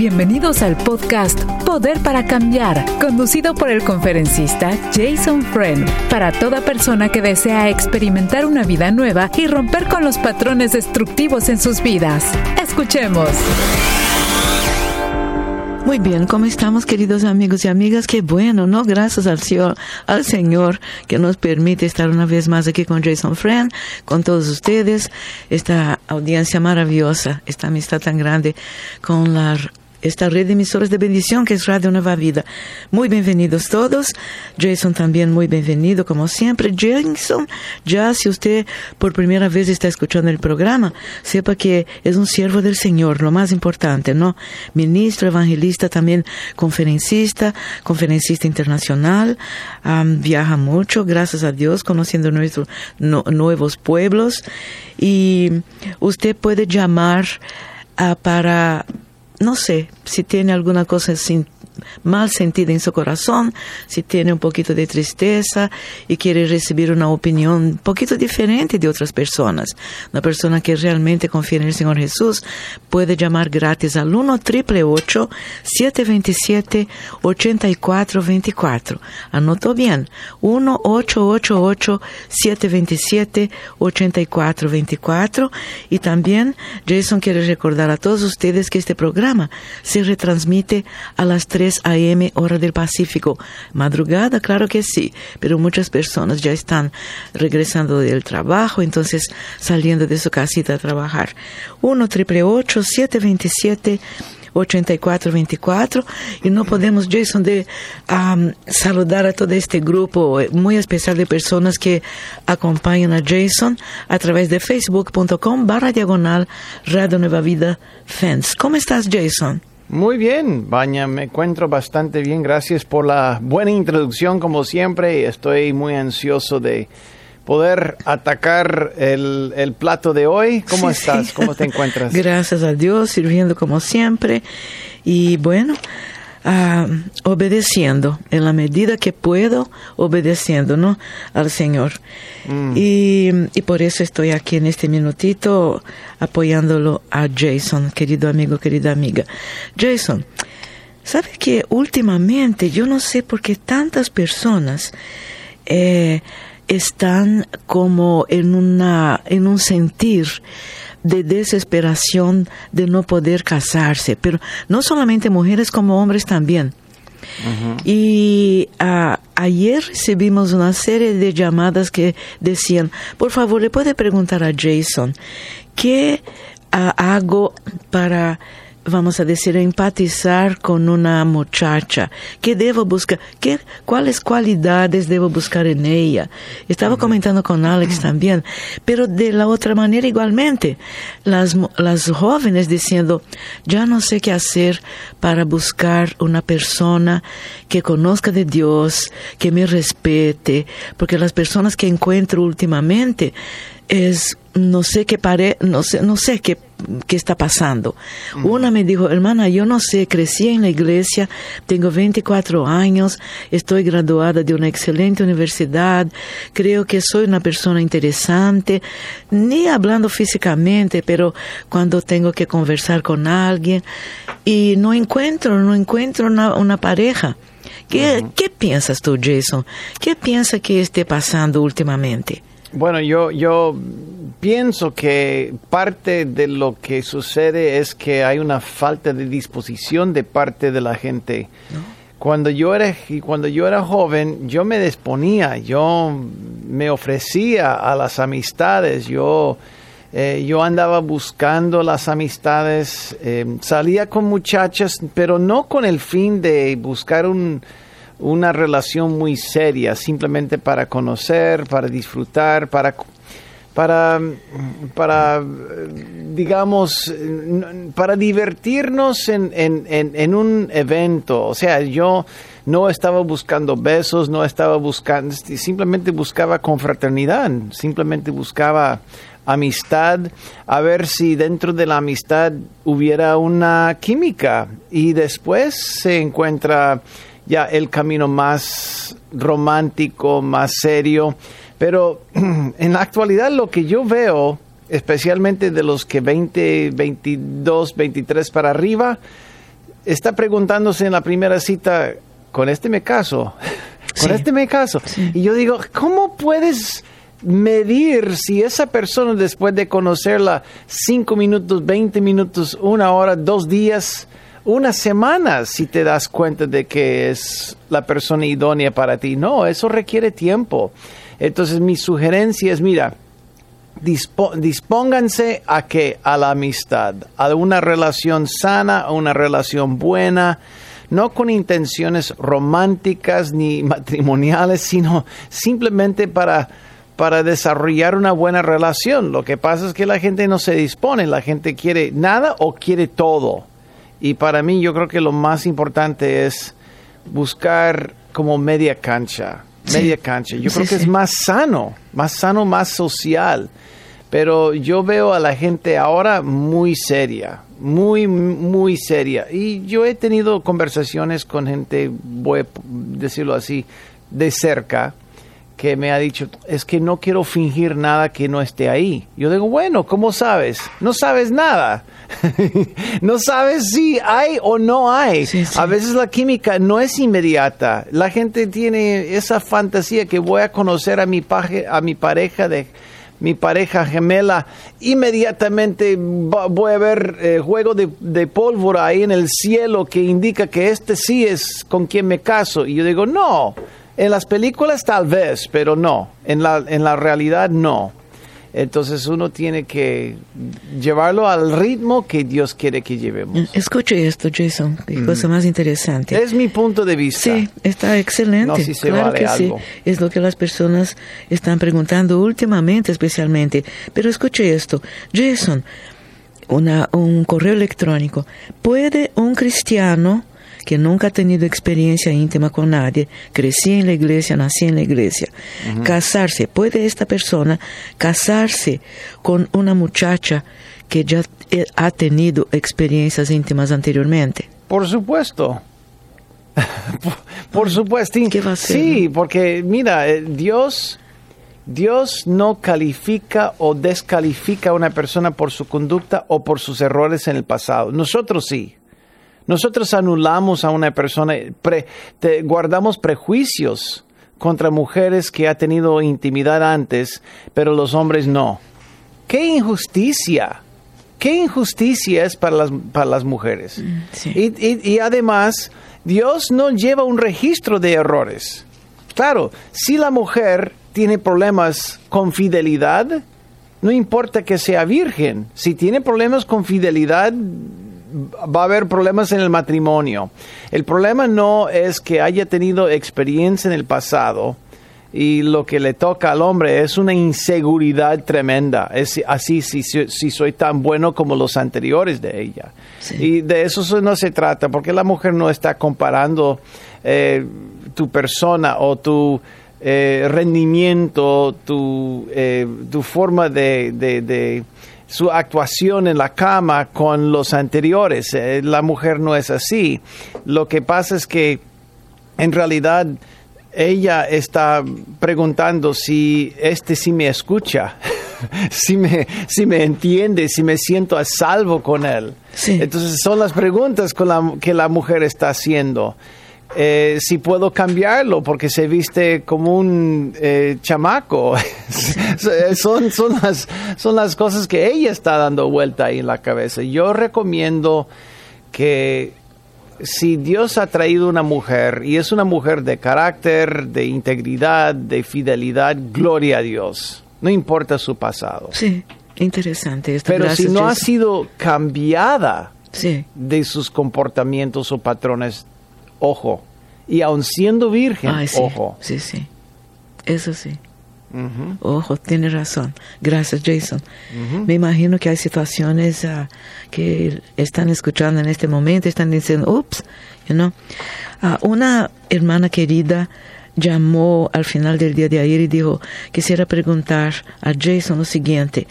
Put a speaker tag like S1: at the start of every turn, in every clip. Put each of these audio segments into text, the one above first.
S1: Bienvenidos al podcast Poder para Cambiar, conducido por el conferencista Jason Friend, para toda persona que desea experimentar una vida nueva y romper con los patrones destructivos en sus vidas. Escuchemos.
S2: Muy bien, ¿cómo estamos queridos amigos y amigas? Qué bueno, ¿no? Gracias al Señor, al Señor que nos permite estar una vez más aquí con Jason Friend, con todos ustedes, esta audiencia maravillosa, esta amistad tan grande con la esta red de emisoras de bendición que es Radio Nueva Vida. Muy bienvenidos todos. Jason también muy bienvenido, como siempre. Jason, ya si usted por primera vez está escuchando el programa, sepa que es un siervo del Señor, lo más importante, ¿no? Ministro, evangelista, también conferencista, conferencista internacional, viaja mucho, gracias a Dios, conociendo nuestros nuevos pueblos. Y usted puede llamar a para no sé si tiene alguna cosa sin mal sentida en su corazón, si tiene un poquito de tristeza y quiere recibir una opinión un poquito diferente de otras personas. Una persona que realmente confía en el Señor Jesús puede llamar gratis al 1 727 8424 Anotó bien, 1 727 8424 y también Jason quiere recordar a todos ustedes que este programa se retransmite a las 3 a.m. hora del Pacífico. Madrugada, claro que sí, pero muchas personas ya están regresando del trabajo, entonces saliendo de su casita a trabajar. 1 727 8424 y no podemos, Jason, de saludar a todo este grupo muy especial de personas que acompañan a Jason a través de facebook.com barra diagonal Radio Nueva Vida Fans. ¿Cómo estás, Jason?
S3: Muy bien, Baña, me encuentro bastante bien. Gracias por la buena introducción, como siempre. Estoy muy ansioso de poder atacar el, plato de hoy. ¿Cómo estás? ¿Cómo te encuentras?
S2: Gracias a Dios, sirviendo como siempre. Y bueno, ah, obedeciendo en la medida que puedo, obedeciendo ¿no? al Señor. Mm. Y, y, por eso estoy aquí en este minutito apoyándolo a Jason, querido amigo, querida amiga. Jason, ¿sabe que últimamente yo no sé por qué tantas personas eh, están como en, una, en un sentir de desesperación de no poder casarse, pero no solamente mujeres como hombres también. Y ah, ayer recibimos una serie de llamadas que decían, por favor, le puede preguntar a Jason, ¿qué ah, hago para vamos a decir, empatizar con una muchacha? ¿Qué debo buscar? ¿Qué, ¿Cuáles cualidades debo buscar en ella? Estaba comentando con Alex también, pero de la otra manera igualmente, las, las jóvenes diciendo, ya no sé qué hacer para buscar una persona que conozca de Dios, que me respete, porque las personas que encuentro últimamente es no sé qué pare, no sé, no sé qué, qué está pasando. Una me dijo, hermana, yo no sé, crecí en la iglesia, tengo 24 años, estoy graduada de una excelente universidad, creo que soy una persona interesante, ni hablando físicamente, pero cuando tengo que conversar con alguien y no encuentro, no encuentro una, una pareja. ¿Qué, ¿Qué piensas tú, Jason? ¿Qué piensas que esté pasando últimamente?
S3: Bueno, yo, yo pienso que parte de lo que sucede es que hay una falta de disposición de parte de la gente. Cuando yo era cuando yo era joven, yo me disponía, yo me ofrecía a las amistades, yo eh, yo andaba buscando las amistades, eh, salía con muchachas, pero no con el fin de buscar un, una relación muy seria, simplemente para conocer, para disfrutar, para para, para digamos, para divertirnos en, en, en, un evento. O sea, yo no estaba buscando besos, no estaba buscando, simplemente buscaba confraternidad, simplemente buscaba amistad, a ver si dentro de la amistad hubiera una química y después se encuentra ya el camino más romántico, más serio. Pero en la actualidad lo que yo veo, especialmente de los que 20, 22, 23 para arriba, está preguntándose en la primera cita, ¿con este me caso? ¿Con
S2: Sí.
S3: este me caso? Y yo digo, ¿cómo puedes medir si esa persona después de conocerla cinco minutos, 20 minutos, una hora, dos días, una semana, si te das cuenta de que es la persona idónea para ti? No, eso requiere tiempo. Entonces mi sugerencia es, mira, dispónganse a que a la amistad, a una relación sana, a una relación buena, no con intenciones románticas ni matrimoniales, sino simplemente para para desarrollar una buena relación. Lo que pasa es que la gente no se dispone, la gente quiere nada o quiere todo. Y para mí yo creo que lo más importante es buscar como media cancha,
S2: Sí.
S3: media cancha. Yo
S2: Sí,
S3: creo que
S2: sí.
S3: es más sano, más sano, más social. Pero yo veo a la gente ahora muy seria, muy, muy seria. Y yo he tenido conversaciones con gente, voy a decirlo así, de cerca, que me ha dicho, es que no quiero fingir nada que no esté ahí. Yo digo, bueno, ¿cómo sabes? No sabes nada. no sabes si hay o no hay.
S2: Sí, sí.
S3: A veces la química no es inmediata. La gente tiene esa fantasía que voy a conocer a mi, paje- a mi pareja de mi pareja gemela, inmediatamente voy a ver eh, juego de, de pólvora ahí en el cielo que indica que este sí es con quien me caso. Y yo digo, no, en las películas tal vez, pero no, en la, en la realidad no. Entonces uno tiene que llevarlo al ritmo que Dios quiere que llevemos.
S2: Escuche esto, Jason, qué cosa más interesante.
S3: Es mi punto de vista.
S2: Sí, está excelente.
S3: No, si se
S2: claro
S3: vale
S2: que
S3: algo.
S2: sí. Es lo que las personas están preguntando últimamente, especialmente. Pero escuche esto, Jason, una, un correo electrónico. ¿Puede un cristiano que nunca ha tenido experiencia íntima con nadie, crecí en la iglesia, nací en la iglesia, casarse? ¿Puede esta persona casarse con una muchacha que ya eh, ha tenido experiencias íntimas anteriormente?
S3: Por supuesto. por, por supuesto.
S2: ¿Qué va a hacer,
S3: Sí,
S2: no?
S3: porque mira, eh, Dios, Dios no califica o descalifica a una persona por su conducta o por sus errores en el pasado. Nosotros sí. Nosotros anulamos a una persona, pre- te- guardamos prejuicios contra mujeres que ha tenido intimidad antes, pero los hombres no. ¡Qué injusticia! ¿Qué injusticia es para las, para las mujeres?
S2: sí.
S3: y, y- y además, Dios no lleva un registro de errores. Claro, si la mujer tiene problemas con fidelidad, no importa que sea virgen, si tiene problemas con fidelidad, va a haber problemas en el matrimonio. El problema no es que haya tenido experiencia en el pasado y lo que le toca al hombre es una inseguridad tremenda. Es así si, si, si soy tan bueno como los anteriores de ella.
S2: Sí.
S3: Y de eso no se trata, porque la mujer no está comparando eh, tu persona o tu eh, rendimiento, tu, eh, tu forma de, de- de- su actuación en la cama con los anteriores. Eh, la mujer no es así. Lo que pasa es que en realidad ella está preguntando si este sí me escucha, si me, si me entiende, si me siento a salvo con él.
S2: Sí.
S3: Entonces son las preguntas con la- que la mujer está haciendo. Eh, si puedo cambiarlo porque se viste como un eh, chamaco. son, son, las, son las cosas que ella está dando vuelta ahí en la cabeza. Yo recomiendo que si Dios ha traído una mujer y es una mujer de carácter, de integridad, de fidelidad, gloria a Dios. No importa su pasado.
S2: Sí, interesante esto.
S3: Pero
S2: Gracias,
S3: si no ha sido cambiada
S2: Sí,
S3: de sus comportamientos o patrones, ojo. Y aun siendo virgen,
S2: Ay, sí,
S3: ojo.
S2: sí, sí. Eso sí. Ojo, tiene razón. Gracias, Jason. Me imagino que hay situaciones ah, que están escuchando en este momento, están diciendo, ups, you know. Ah, una hermana querida llamó al final del día de ayer y dijo, quisiera preguntar a Jason lo siguiente.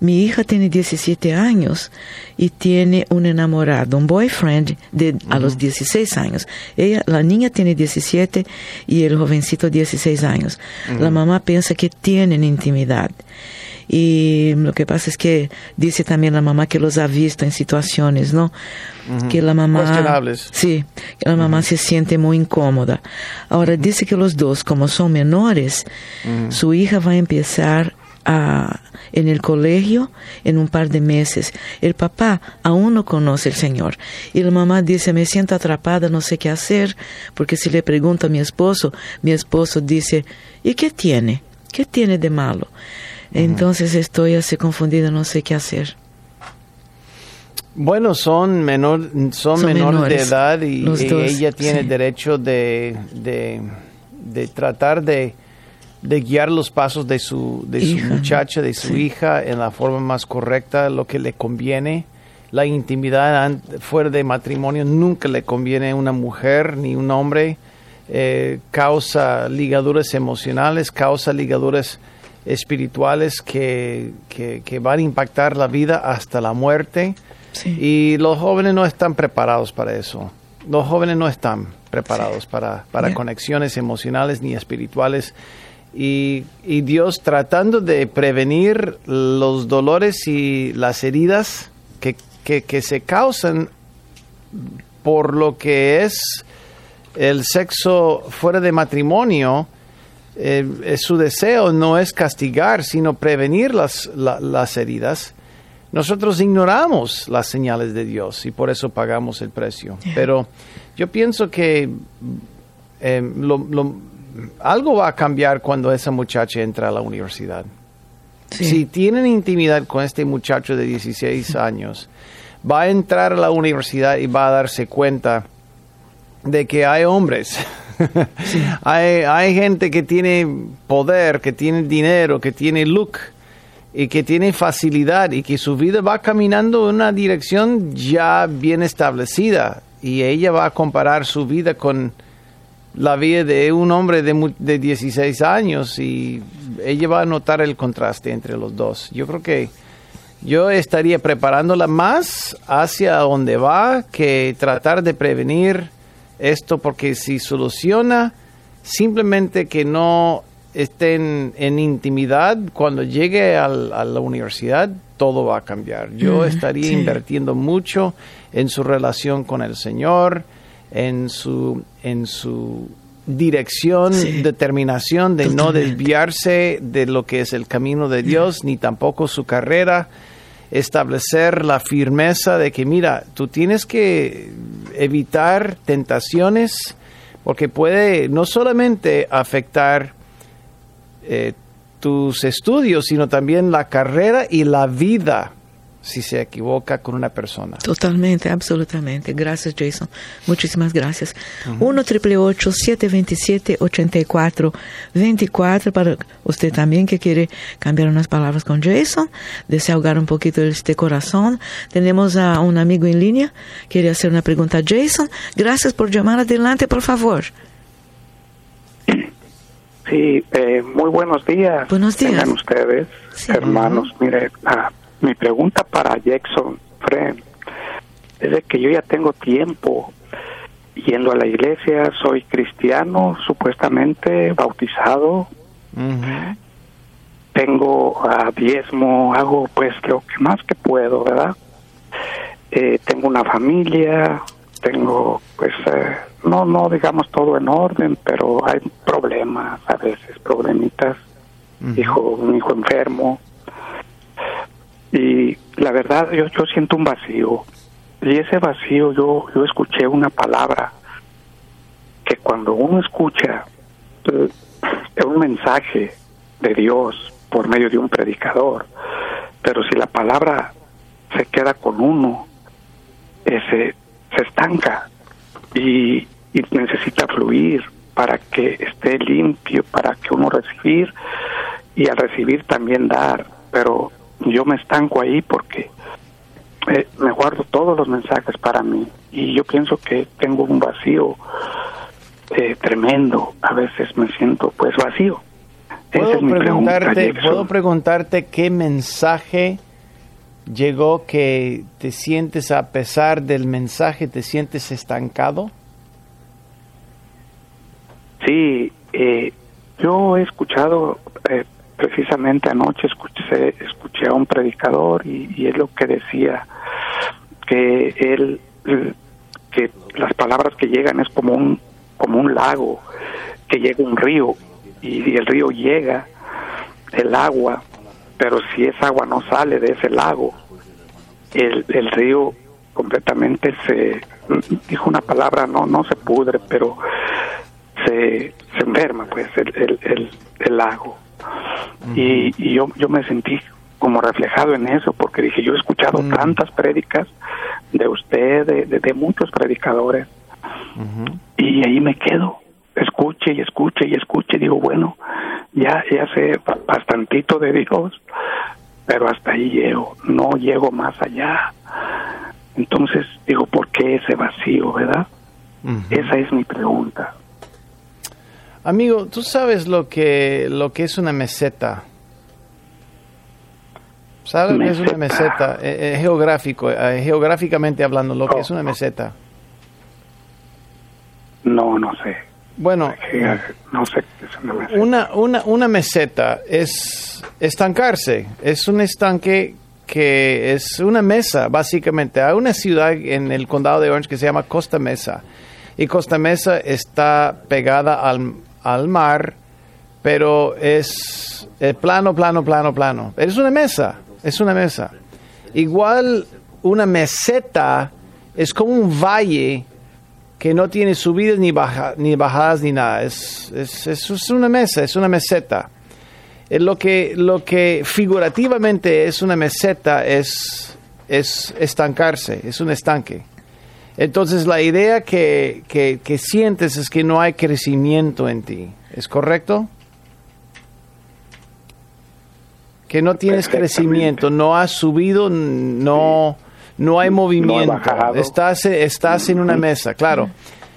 S2: Mi hija tiene 17 años y tiene un enamorado, un boyfriend de, a los 16 años. Ella, la niña tiene 17 y el jovencito 16 años. La mamá piensa que tienen intimidad Y lo que pasa es que dice también la mamá que los ha visto en situaciones, ¿no? Que la mamá... Sí, que la mamá se siente muy incómoda. Ahora dice que los dos, como son menores, su hija va a empezar a, en el colegio en un par de meses. El papá aún no conoce al Señor. Y la mamá dice, me siento atrapada, no sé qué hacer, porque si le pregunto a mi esposo, mi esposo dice, ¿y qué tiene? ¿Qué tiene de malo? Entonces estoy así confundida, no sé qué hacer.
S3: Bueno, son menor, son, menores, de edad y, ella tiene derecho de, de, de tratar de de guiar los pasos de su, de su muchacha, de su hija en la forma más correcta, lo que le conviene. La intimidad fuera de matrimonio nunca le conviene a una mujer ni un hombre. Eh, causa ligaduras emocionales, causa ligaduras espirituales que, que, van a impactar la vida hasta la muerte. Y los jóvenes no están preparados para eso. Los jóvenes no están preparados para, para conexiones emocionales ni espirituales y, Dios tratando de prevenir los dolores y las heridas que, que, se causan por lo que es el sexo fuera de matrimonio, eh, su deseo no es castigar, sino prevenir las, las heridas. Nosotros ignoramos las señales de Dios y por eso pagamos el precio. Pero yo pienso que eh, lo, algo va a cambiar cuando esa muchacha entra a la universidad. Si tienen intimidad con este muchacho de 16 años, va a entrar a la universidad y va a darse cuenta de que hay hombres, hay, hay gente que tiene poder, que tiene dinero, que tiene look y que tiene facilidad y que su vida va caminando en una dirección ya bien establecida y ella va a comparar su vida con la vida de un hombre de, de 16 años y ella va a notar el contraste entre los dos. Yo creo que yo estaría preparándola más hacia donde va que tratar de prevenir esto porque si soluciona simplemente que no estén en intimidad cuando llegue a la universidad todo va a cambiar. Yo mm, estaría invirtiendo mucho en su relación con el Señor, en su, en su dirección, determinación de no desviarse de lo que es el camino de Dios, ni tampoco su carrera, establecer la firmeza de que, mira, tú tienes que evitar tentaciones porque puede no solamente afectar eh, tus estudios, sino también la carrera y la vida si se equivoca con una persona.
S2: Totalmente, absolutamente. Gracias, Jason. Muchísimas gracias. 1 triple 727 8424 para usted también que quiere cambiar unas palabras con Jason, desahogar un poquito este corazón. Tenemos a un amigo en línea, quiere hacer una pregunta a Jason. Gracias por llamar adelante, por favor.
S4: Sí, eh, muy buenos días.
S2: Buenos días.
S4: Tengan ustedes, hermanos. Mire, ah, mi pregunta para Jackson Fred es de que yo ya tengo tiempo yendo a la iglesia, soy cristiano, supuestamente bautizado, tengo a diezmo, hago pues lo que más que puedo, ¿verdad? Eh, tengo una familia, tengo pues eh, no no digamos todo en orden, pero hay problemas a veces, problemitas, hijo un hijo enfermo, y la verdad, yo, yo siento un vacío. Y ese vacío, yo, yo escuché una palabra que cuando uno escucha eh, un mensaje de Dios por medio de un predicador, pero si la palabra se queda con uno, ese se estanca. Y, y necesita fluir para que esté limpio, para que uno recibir y al recibir también dar. Pero yo me estanco ahí porque eh, me guardo todos los mensajes para mí y yo pienso que tengo un vacío eh, tremendo. A veces me siento pues vacío.
S3: ¿Puedo, preguntarte, ¿Puedo preguntarte qué mensaje llegó que te sientes, a pesar del mensaje, te sientes estancado?
S4: Sí, eh, yo he escuchado precisamente anoche escuché, escuché a un predicador y, y es lo que decía, que él, que las palabras que llegan es como un, como un lago, que llega un río y el río llega, el agua, pero si esa agua no sale de ese lago, el, el río completamente se, dijo una palabra, no, no se pudre, pero se, se enferma pues el, el, el, lago. y, y, yo, yo me sentí como reflejado en eso, porque dije, yo he escuchado tantas prédicas de usted, de, de, muchos predicadores, y ahí me quedo, escuche y escuche y escuche, digo, bueno, ya, ya sé bastantito de Dios, pero hasta ahí llego, no llego más allá. Entonces digo, ¿por qué ese vacío, verdad? Esa es mi pregunta.
S3: Amigo, ¿tú sabes lo que, lo que es una meseta? ¿Sabes lo que es una meseta? Eh, eh, geográfico, eh, geográficamente hablando, lo que es una meseta.
S4: No, no sé.
S3: Bueno,
S4: no sé
S3: una, una, una meseta es estancarse, es un estanque que es una mesa, básicamente. Hay una ciudad en el condado de Orange que se llama Costa Mesa. Y Costa Mesa está pegada al, al mar, pero es plano, plano, plano, plano. Es una mesa, es una mesa. Igual una meseta es como un valle que no tiene subidas ni, baja, ni bajadas ni nada. Es, es, es, una mesa, es una meseta. Eh, lo, que, lo que figurativamente es una meseta es, es estancarse, es un estanque. Entonces la idea que, que, que sientes es que no hay crecimiento en ti. ¿Es correcto? Que no tienes crecimiento, no has subido, no no hay movimiento, estás, estás en una mesa, claro.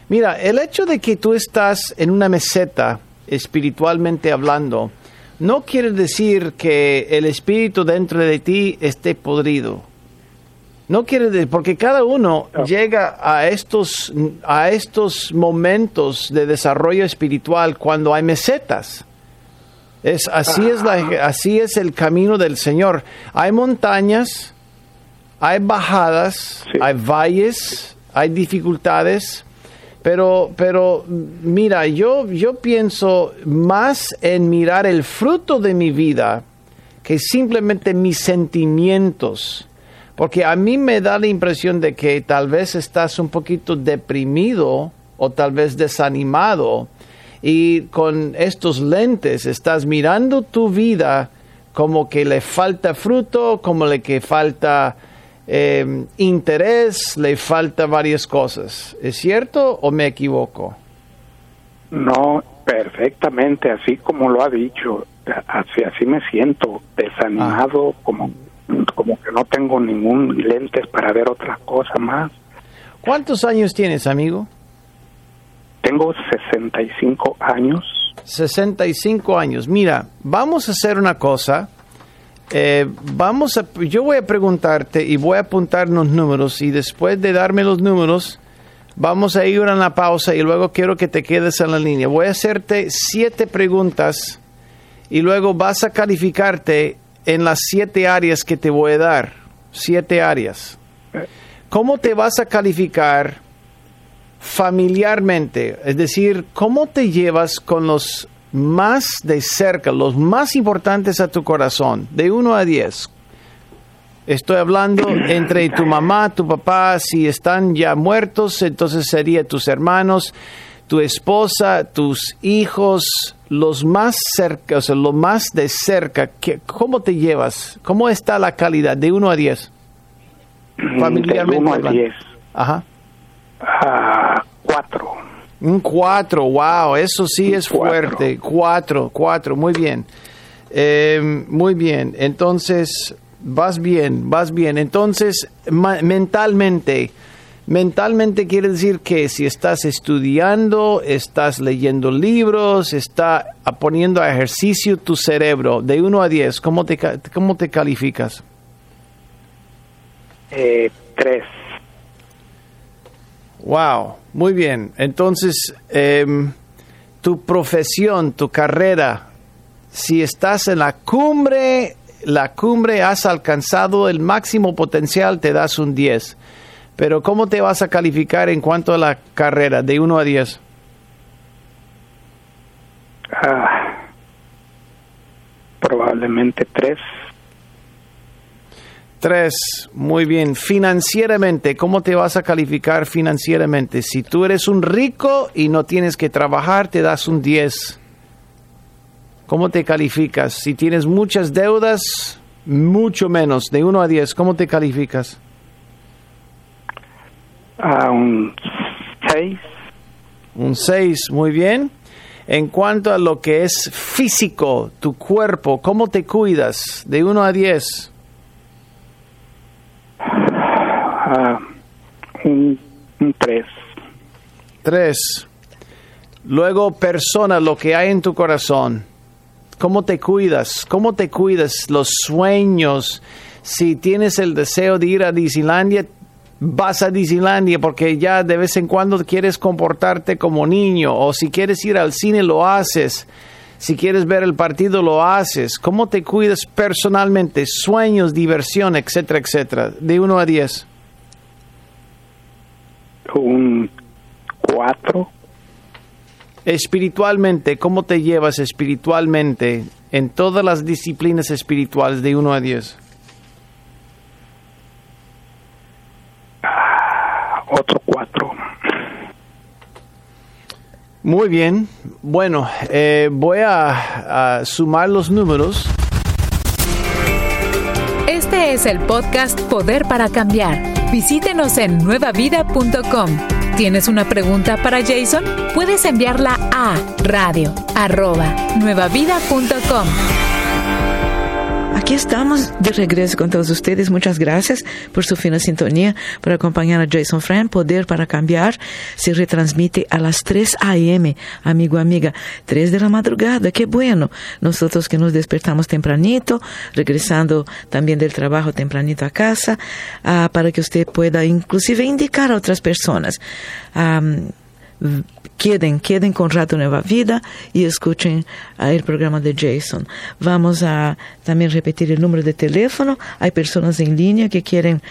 S3: Mira, el hecho de que tú estás en una meseta, espiritualmente hablando, no quiere decir que el espíritu dentro de ti esté podrido. No quiere decir, porque cada uno llega a estos, a estos momentos de desarrollo espiritual cuando hay mesetas. Es, así, es la, así es el camino del Señor. Hay montañas, hay bajadas, hay valles, hay dificultades, pero, pero mira, yo, yo pienso más en mirar el fruto de mi vida que simplemente mis sentimientos. Porque a mí me da la impresión de que tal vez estás un poquito deprimido o tal vez desanimado y con estos lentes estás mirando tu vida como que le falta fruto, como le que falta eh, interés, le falta varias cosas. ¿Es cierto o me equivoco?
S4: No, perfectamente, así como lo ha dicho. Así, así me siento, desanimado, ah. como, como que no tengo ningún lentes para ver otra cosa más.
S3: ¿Cuántos años tienes, amigo?
S4: Tengo 65 años.
S3: 65 años. Mira, vamos a hacer una cosa eh, vamos a, yo voy a preguntarte y voy a apuntar los números y después de darme los números, vamos a ir a la pausa y luego quiero que te quedes en la línea. Voy a hacerte siete preguntas y luego vas a calificarte en las siete áreas que te voy a dar. Siete áreas. ¿Cómo te vas a calificar familiarmente? Es decir, ¿cómo te llevas con los más de cerca, los más importantes a tu corazón, de 1 a 10. Estoy hablando entre tu mamá, tu papá, si están ya muertos, entonces sería tus hermanos, tu esposa, tus hijos, los más cerca, o sea, lo más de cerca. ¿Cómo te llevas? ¿Cómo está la calidad de 1 a 10?
S4: Familiarmente. De 1 a 10.
S3: Ajá.
S4: 4.
S3: Ah, un 4, wow, eso sí es fuerte. 4, 4, muy bien. Eh, muy bien, entonces vas bien, vas bien. Entonces, mentalmente, mentalmente quiere decir que si estás estudiando, estás leyendo libros, está poniendo a ejercicio tu cerebro de 1 a 10, ¿cómo te, cómo te calificas?
S4: 3. Eh,
S3: Wow, muy bien. Entonces, em, tu profesión, tu carrera, Si estás en la cumbre, la cumbre has alcanzado el máximo potencial, te das un 10. Pero ¿cómo te vas a calificar en cuanto a la carrera de 1 a 10?
S4: Ah, probablemente tres.
S3: Tres, muy bien. Financieramente, ¿cómo te vas a calificar financieramente? Si tú eres un rico y no tienes que trabajar, te das un 10. ¿Cómo te calificas? Si tienes muchas deudas, mucho menos, de 1 a 10, ¿cómo te calificas?
S4: A un seis.
S3: Un 6, muy bien. En cuanto a lo que es físico, tu cuerpo, ¿cómo te cuidas? De 1 a 10.
S4: Ah, un, un tres.
S3: 3. Luego, persona, lo que hay en tu corazón. ¿Cómo te cuidas? ¿Cómo te cuidas? Los sueños. Si tienes el deseo de ir a Disneylandia, vas a Disneylandia porque ya de vez en cuando quieres comportarte como niño. O si quieres ir al cine, lo haces. Si quieres ver el partido, lo haces. ¿Cómo te cuidas personalmente? Sueños, diversión, etcétera, etcétera. De 1 a 10.
S4: Un cuatro.
S3: Espiritualmente, ¿cómo te llevas espiritualmente en todas las disciplinas espirituales de 1 a 10?
S4: Otro cuatro.
S3: Muy bien. Bueno, eh, voy a, a sumar los números.
S1: Este es el podcast Poder para Cambiar. Visítenos en nuevavida.com. ¿Tienes una pregunta para Jason? Puedes enviarla a radio arroba nuevavida.com.
S2: Aquí estamos de regreso con todos ustedes. Muchas gracias por su fina sintonía, por acompañar a Jason Fran. Poder para cambiar se retransmite a las 3 a.m., amigo, amiga. 3 de la madrugada, qué bueno. Nosotros que nos despertamos tempranito, regresando también del trabajo tempranito a casa, ah, para que usted pueda inclusive indicar a otras personas. Am, queden, queden con Radio Nueva Vida y escuchen el programa de Jason. Vamos a también repetir el número de teléfono. Hay personas en línea que quieren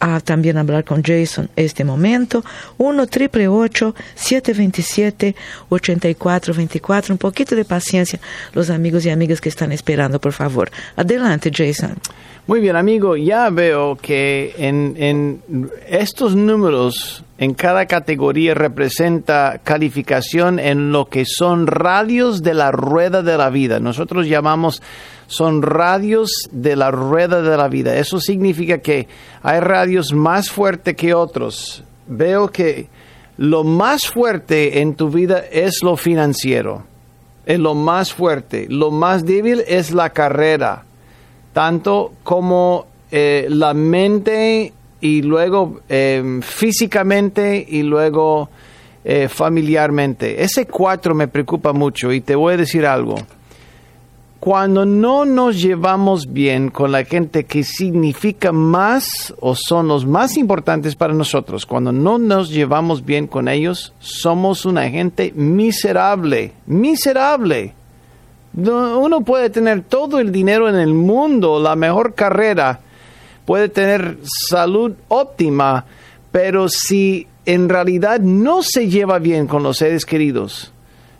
S2: ah, también hablar con Jason este momento. 1 triple 727 8424 Un poquito de paciencia, los amigos y amigas que están esperando, por favor. Adelante, Jason.
S3: Muy bien, amigo, ya veo que en, en estos números, en cada categoría representa calificación en lo que son radios de la rueda de la vida. Nosotros llamamos, son radios de la rueda de la vida. Eso significa que hay radios más fuertes que otros. Veo que lo más fuerte en tu vida es lo financiero. Es lo más fuerte. Lo más débil es la carrera tanto como eh, la mente y luego eh, físicamente y luego eh, familiarmente. Ese cuatro me preocupa mucho y te voy a decir algo. Cuando no nos llevamos bien con la gente que significa más o son los más importantes para nosotros, cuando no nos llevamos bien con ellos, somos una gente miserable, miserable. No, Uno puede tener todo el dinero en el mundo, la mejor carrera, puede tener salud óptima, pero si en realidad no se lleva bien con los seres queridos,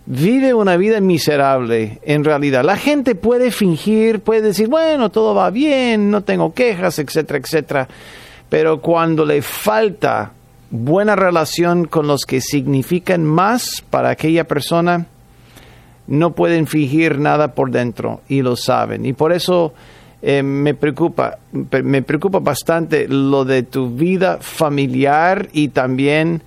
S3: vive una vida miserable en realidad. La gente puede fingir, puede decir, bueno, todo va bien, no tengo quejas, etcétera, etcétera, pero cuando le falta buena relación con los que significan más para aquella persona, no pueden fingir nada por dentro y lo saben. Y por eso eh, me preocupa, me preocupa bastante lo de tu vida familiar y también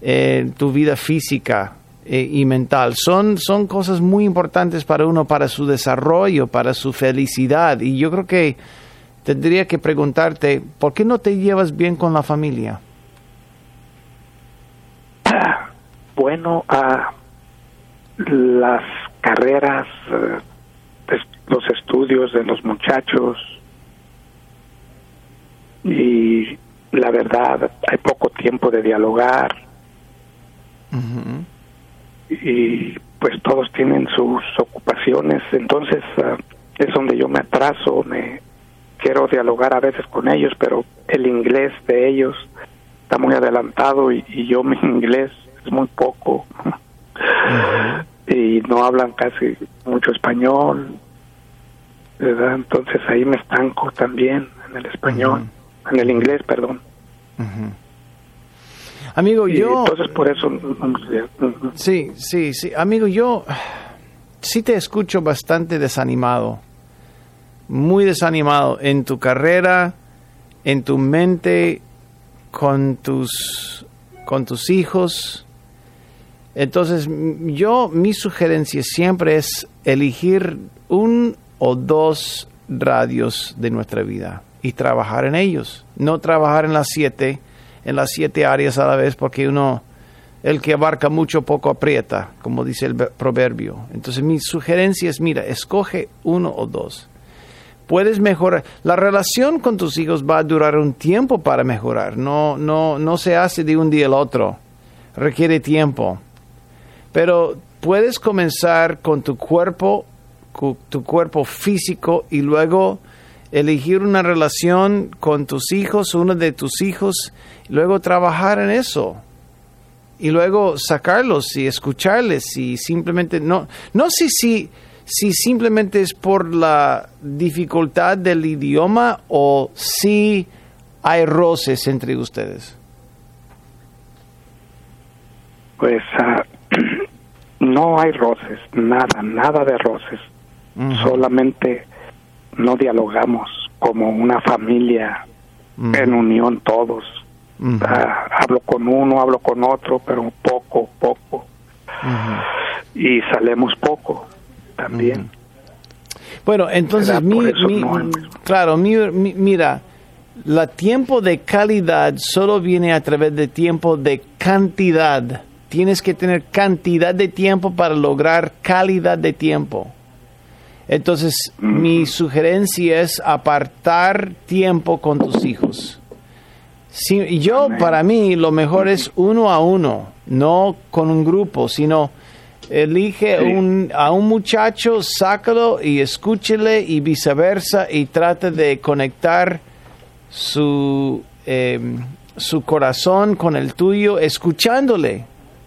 S3: eh, tu vida física eh, y mental. Son, son cosas muy importantes para uno, para su desarrollo, para su felicidad. Y yo creo que tendría que preguntarte, ¿por qué no te llevas bien con la familia?
S4: Bueno, a las carreras, eh, los estudios de los muchachos. Y la verdad hay poco tiempo de dialogar. Y pues todos tienen sus ocupaciones, entonces ah, es donde yo me atraso, me quiero dialogar a veces con ellos, pero el inglés de ellos está muy adelantado y, yo mi inglés es muy poco. Y no hablan casi mucho español, ¿verdad? Entonces ahí me estanco también en el español, en el inglés, perdón.
S3: Amigo, yo...
S4: Entonces por eso...
S3: Sí, sí, sí. Amigo, yo sí te escucho bastante desanimado. Muy desanimado en tu carrera, en tu mente, con tus, con tus hijos. Entonces, yo, mi sugerencia siempre es elegir un o dos radios de nuestra vida y trabajar en ellos. No trabajar en las siete en las siete áreas a la vez porque uno, el que abarca mucho poco aprieta, como dice el proverbio. Entonces mi sugerencia es, mira, escoge uno o dos. Puedes mejorar. La relación con tus hijos va a durar un tiempo para mejorar. No, no, no se hace de un día al otro. Requiere tiempo. Pero puedes comenzar con tu cuerpo, tu cuerpo físico y luego elegir una relación con tus hijos, uno de tus hijos, luego trabajar en eso. Y luego sacarlos y escucharles y simplemente no, no sé si, si simplemente es por la dificultad del idioma o si hay roces entre ustedes.
S4: Pues ah, no hay roces, nada, nada de roces. Solamente no dialogamos como una familia en unión todos. Ah, hablo con uno, hablo con otro, pero poco, poco. Y salemos poco también.
S3: Bueno, entonces, claro, mira, la tiempo de calidad solo viene a través de tiempo de cantidad. Tienes que tener cantidad de tiempo para lograr calidad de tiempo. Entonces, mi sugerencia es apartar tiempo con tus hijos. Si, yo, para mí, lo mejor es uno a uno, no con un grupo, sino elige a un muchacho, sácalo y escúchele y viceversa y trate de conectar su, em, su corazón con el tuyo, escuchándole,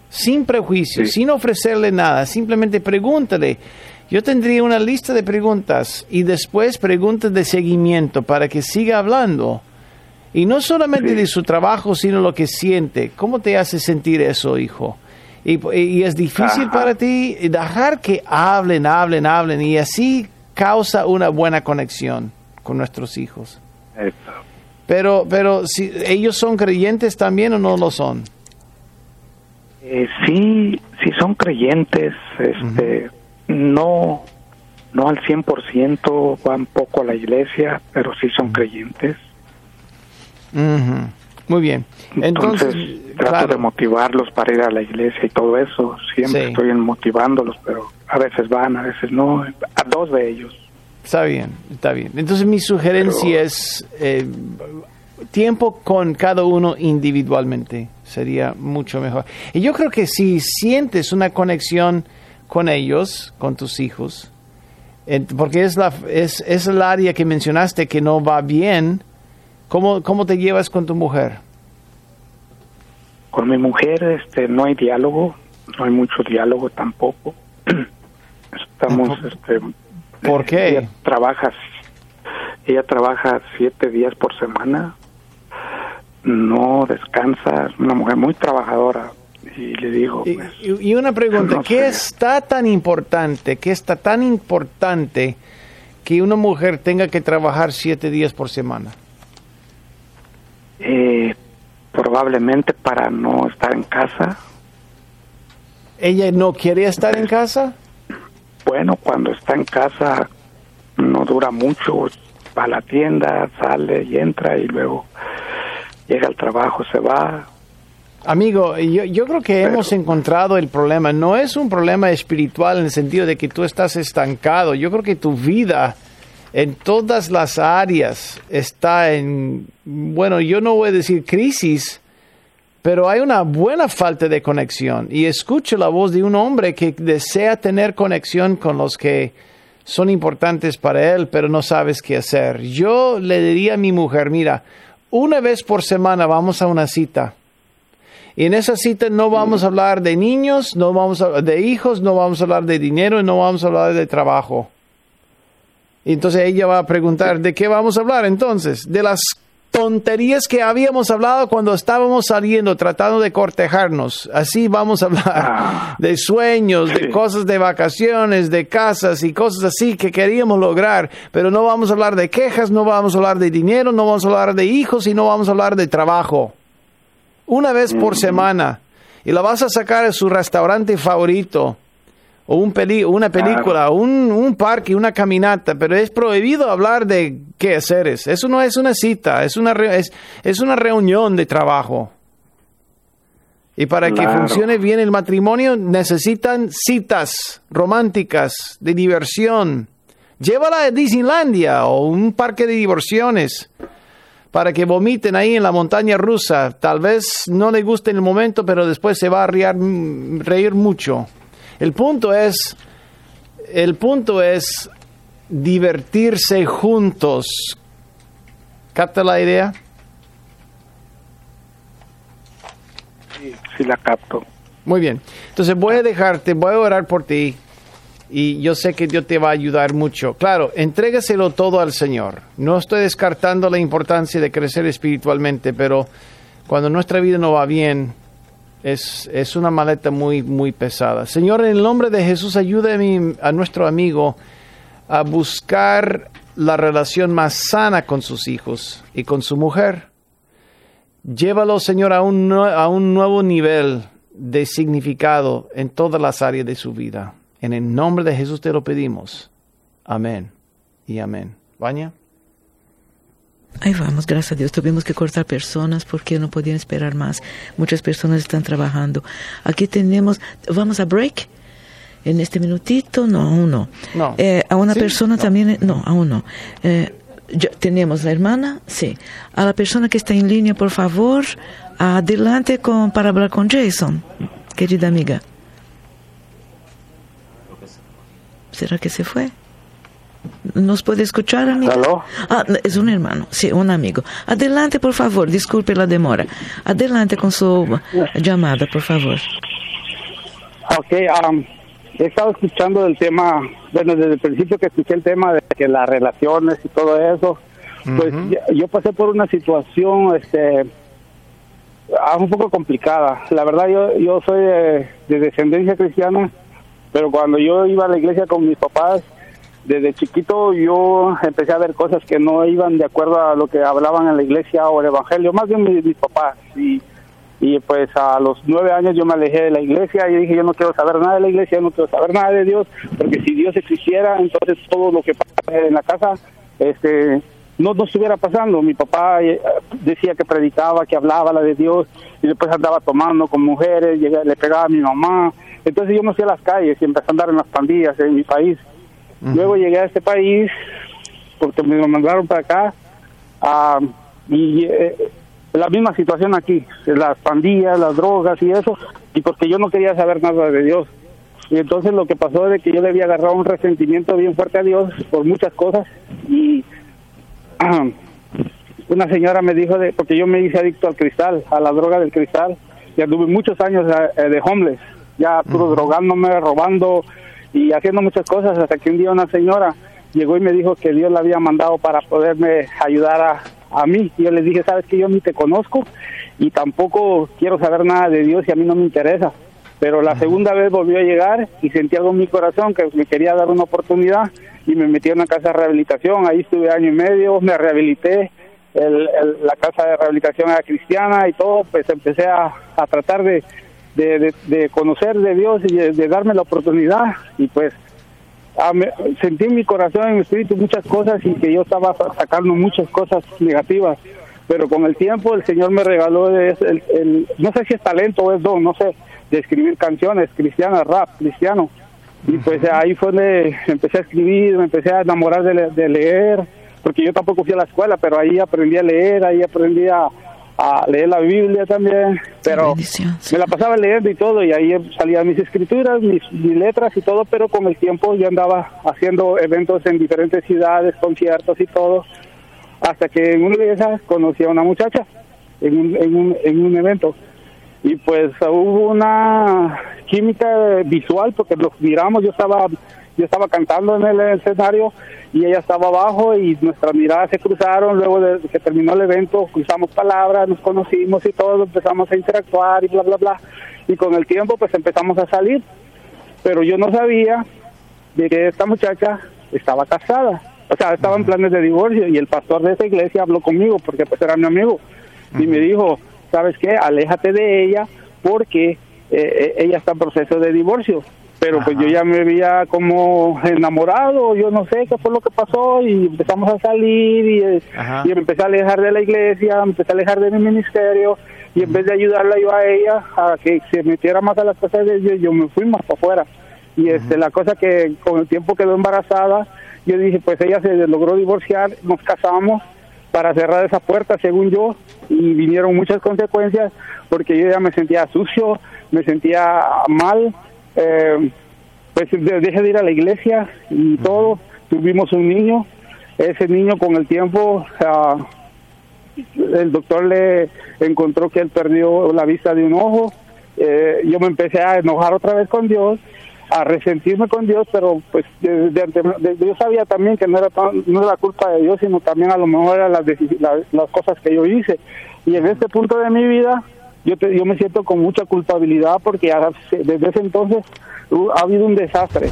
S3: sin prejuicio, sin ofrecerle nada, simplemente pregúntale yo tendría una lista de preguntas y después preguntas de seguimiento para que siga hablando. Y no solamente de su trabajo, sino lo que siente. ¿Cómo te hace sentir eso, hijo? Y, es difícil para ti dejar que hablen, hablen, hablen. Y así causa una buena conexión con nuestros hijos. Pero, pero si ellos son creyentes también o no lo son.
S4: Eh, sí, sí son creyentes. Este, no, no al 100% van poco a la iglesia, pero sí son creyentes.
S3: Muy bien.
S4: Entonces, trato de motivarlos para ir a la iglesia y todo eso. Siempre estoy motivándolos, pero a veces van, a veces no. A dos de ellos.
S3: Está bien, está bien. Entonces mi sugerencia es eh, tiempo con cada uno individualmente. Sería mucho mejor. Y yo creo que si sientes una conexión con ellos, con tus hijos, porque es, la, es, es el área que mencionaste que no va bien. ¿Cómo, ¿Cómo te llevas con tu mujer?
S4: Con mi mujer este, no hay diálogo, no hay mucho diálogo tampoco. Estamos... Este,
S3: ¿Por qué?
S4: Ella trabaja, ella trabaja siete días por semana, no descansa, es una mujer muy trabajadora, y le digo... y,
S3: pues, una pregunta, ¿qué está tan importante, qué está tan importante que una mujer tenga que trabajar siete días por semana?
S4: Eh, probablemente para no estar en casa.
S3: ¿Ella no quiere estar en casa?
S4: Bueno, cuando está en casa no dura mucho, va a la tienda, sale y entra y luego llega al trabajo, se va,
S3: Amigo, yo, yo creo que hemos encontrado el problema. No es un problema espiritual en el sentido de que tú estás estancado. Yo creo que tu vida en todas las áreas está en, bueno, yo no voy a decir crisis, pero hay una buena falta de conexión. Y escucho la voz de un hombre que desea tener conexión con los que son importantes para él, pero no sabes qué hacer. Yo le diría a mi mujer, mira, una vez por semana vamos a una cita. Y en esa cita no vamos a hablar de niños, no vamos a de hijos, no vamos a hablar de dinero y no vamos a hablar de trabajo. Y entonces ella va a preguntar, ¿de qué vamos a hablar entonces? De las tonterías que habíamos hablado cuando estábamos saliendo, tratando de cortejarnos. Así vamos a hablar
S4: Ah.
S3: de sueños, de cosas de vacaciones, de casas y cosas así que queríamos lograr. Pero no vamos a hablar de quejas, no vamos a hablar de dinero, no vamos a hablar de hijos y no vamos a hablar de trabajo. Una vez por semana. Y la vas a sacar a su restaurante favorito o un peli una película, un, un parque, una caminata, pero es prohibido hablar de qué haceres. Eso no es una cita, es una, re- es, es una reunión de trabajo. Y para que funcione bien el matrimonio necesitan citas románticas de diversión. Llévala a Disneylandia o un parque de diversiones para que vomiten ahí en la montaña rusa. Tal vez no le guste en el momento, pero después se va a reír, reír mucho. El punto es, el punto es divertirse juntos. ¿Capta la idea?
S4: Sí, sí la capto.
S3: Muy bien. Entonces voy a dejarte, voy a orar por ti y yo sé que Dios te va a ayudar mucho. Claro, entrégaselo todo al Señor. No estoy descartando la importancia de crecer espiritualmente, pero cuando nuestra vida no va bien, es, es una maleta muy, muy pesada. Señor, en el nombre de Jesús, ayuda a, nuestro amigo a buscar la relación más sana con sus hijos y con su mujer. Llévalo, Señor, a un, a un nuevo nivel de significado en todas las áreas de su vida. En el nombre de Jesús te lo pedimos. Amén y amén. Baña.
S2: Ahí vamos, gracias a Dios. Tuvimos que cortar personas porque no podían esperar más. Muchas personas están trabajando. Aquí tenemos, vamos a break. En este minutito, no, aún no.
S3: No.
S2: Eh, a una
S3: Sí,
S2: persona
S3: no.
S2: también, no, aún no. Eh, tenemos la hermana, sí. A la persona que está en línea, por favor, adelante con, para hablar con Jason, querida amiga. ¿Será que se fue? ¿Nos puede escuchar, amiga?
S4: ¿Aló?
S2: Ah, es un hermano, sí, un amigo. Adelante, por favor, disculpe la demora. Adelante con su llamada, por favor.
S5: Ok, am, he estado escuchando el tema, bueno, desde el principio que escuché el tema de que las relaciones y todo eso, pues ya- yo pasé por una situación, este, ah, un poco complicada. La verdad, yo, yo soy de, de descendencia cristiana, pero cuando yo iba a la iglesia con mis papás, desde chiquito yo empecé a ver cosas que no iban de acuerdo a lo que hablaban en la iglesia o el evangelio, más bien mis, mis papás. Y, y pues a los nueve años yo me alejé de la iglesia y dije yo no quiero saber nada de la iglesia, yo no quiero saber nada de Dios, porque si Dios existiera, entonces todo lo que pasa en la casa, este no, no estuviera pasando. Mi papá eh, decía que predicaba, que hablaba la de Dios, y después andaba tomando con mujeres, le pegaba a mi mamá. Entonces yo me fui a las calles y empecé a andar en las pandillas en mi país. Luego llegué a este país porque me mandaron para acá ah, y eh, la misma situación aquí, las pandillas, las drogas y eso, y porque yo no quería saber nada de Dios. Y entonces lo que pasó es de que yo le había agarrado un resentimiento bien fuerte a Dios por muchas cosas y una señora me dijo de porque yo me hice adicto al cristal, a la droga del cristal, y anduve muchos años eh, de homeless, ya puro drogándome, robando y haciendo muchas cosas hasta que un día una señora llegó y me dijo que Dios la había mandado para poderme ayudar a, a mí. Y yo le dije, sabes que yo ni te conozco y tampoco quiero saber nada de Dios y a mí no me interesa. Pero la segunda vez volvió a llegar y sentí algo en mi corazón que me quería dar una oportunidad y me metí a una casa de rehabilitación. Ahí estuve año y medio, me rehabilité. El- el- la casa de rehabilitación era cristiana y todo, pues empecé a, a tratar de, de, de- de conocer de Dios y de, de darme la oportunidad. Y pues ah, me- sentí en mi corazón, en mi espíritu muchas cosas y que yo estaba sa- sacando muchas cosas negativas, pero con el tiempo el Señor me regaló el, el- el- no sé si es talento o es don, no sé, de escribir canciones cristianas, rap cristiano. Y pues ahí fue donde empecé a escribir, me empecé a enamorar de, de leer, porque yo tampoco fui a la escuela, pero ahí aprendí a leer, ahí aprendí a, a leer la Biblia también, pero me la pasaba leyendo y todo, y ahí salían mis escrituras, mis, letras y todo, pero con el tiempo yo andaba haciendo eventos en diferentes ciudades, conciertos y todo, hasta que en una de esas conocí a una muchacha en un, en un, en un evento. Y pues hubo una química visual porque los miramos, yo estaba yo estaba cantando en el escenario y ella estaba abajo y nuestras miradas se cruzaron, luego de que terminó el evento cruzamos palabras, nos conocimos y todo, empezamos a interactuar y bla, bla, bla. Y con el tiempo pues empezamos a salir, pero yo no sabía de que esta muchacha estaba casada, o sea, estaba en planes de divorcio y el pastor de esa iglesia habló conmigo porque pues era mi amigo. Y me dijo, ¿sabes qué? Aléjate de ella porque eh, eh, ella está en proceso de divorcio pero pues yo ya me había como enamorado, yo no sé qué fue lo que pasó y empezamos a salir y, eh, y me empecé a alejar de la iglesia, me empecé a alejar de mi ministerio y en vez de ayudarla yo a ella a que se metiera más a las cosas de Dios, yo me fui más para afuera. Y este, la cosa que con el tiempo quedó embarazada, yo dije, pues ella se logró divorciar, nos casamos para cerrar esa puerta, según yo, y vinieron muchas consecuencias porque yo ya me sentía sucio, me sentía mal, eh, pues dejé de ir a la iglesia y todo. Tuvimos un niño, ese niño con el tiempo, el doctor le encontró que él perdió la vista de un ojo. Eh, yo me empecé a enojar otra vez con Dios, a resentirme con Dios, pero pues yo sabía también que no era, no era culpa de Dios, sino también a lo mejor eran las, las cosas que yo hice. Y en este punto de mi vida, yo, yo me siento con mucha culpabilidad porque desde ese entonces ha habido un desastre.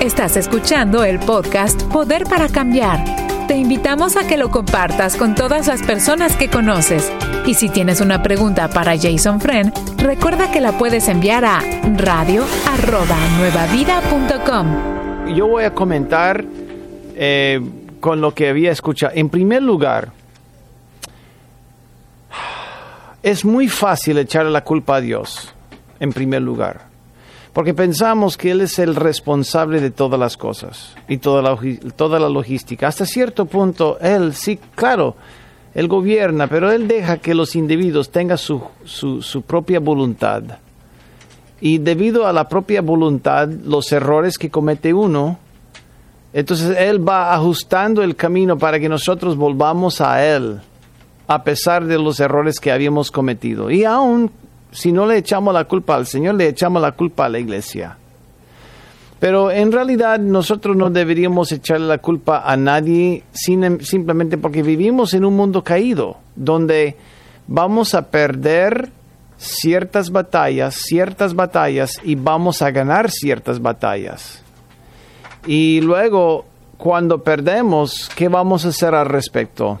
S1: Estás escuchando el podcast Poder para Cambiar. Te invitamos a que lo compartas con todas las personas que conoces. Y si tienes una pregunta para Jason Friend, recuerda que la puedes enviar a radio.nuevavida.com.
S3: Yo voy a comentar eh, con lo que había escuchado. En primer lugar, es muy fácil echarle la culpa a Dios, en primer lugar, porque pensamos que Él es el responsable de todas las cosas y toda la, toda la logística. Hasta cierto punto, Él sí, claro, Él gobierna, pero Él deja que los individuos tengan su, su, su propia voluntad. Y debido a la propia voluntad, los errores que comete uno, entonces Él va ajustando el camino para que nosotros volvamos a Él a pesar de los errores que habíamos cometido. Y aún si no le echamos la culpa al Señor, le echamos la culpa a la iglesia. Pero en realidad nosotros no deberíamos echarle la culpa a nadie simplemente porque vivimos en un mundo caído, donde vamos a perder ciertas batallas, ciertas batallas y vamos a ganar ciertas batallas. Y luego, cuando perdemos, ¿qué vamos a hacer al respecto?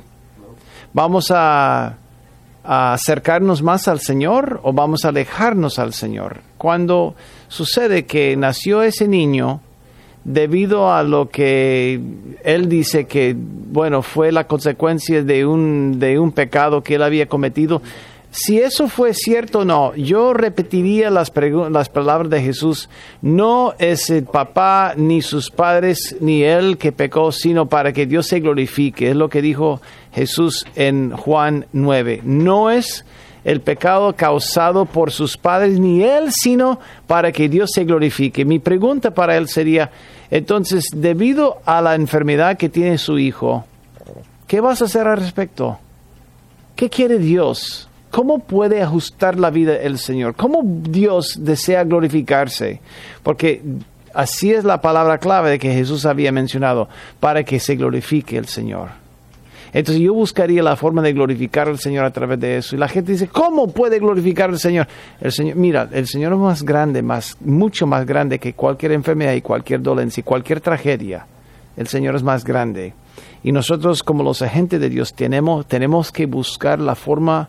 S3: ¿Vamos a, acercarnos más al Señor o vamos a alejarnos al Señor? Cuando sucede que nació ese niño, debido a lo que él dice que, bueno, fue la consecuencia de un, de un pecado que él había cometido, si eso fue cierto o no, yo repetiría las, las palabras de Jesús. No es el papá, ni sus padres, ni él que pecó, sino para que Dios se glorifique. Es lo que dijo Jesús en Juan 9. No es el pecado causado por sus padres, ni él, sino para que Dios se glorifique. Mi pregunta para él sería, entonces, debido a la enfermedad que tiene su hijo, ¿qué vas a hacer al respecto? ¿Qué quiere Dios? ¿Cómo puede ajustar la vida el Señor? ¿Cómo Dios desea glorificarse? Porque así es la palabra clave de que Jesús había mencionado, para que se glorifique el Señor. Entonces yo buscaría la forma de glorificar al Señor a través de eso. Y la gente dice, ¿cómo puede glorificar al Señor? El Señor, mira, el Señor es más grande, más, mucho más grande que cualquier enfermedad y cualquier dolencia y cualquier tragedia. El Señor es más grande. Y nosotros como los agentes de Dios tenemos, tenemos que buscar la forma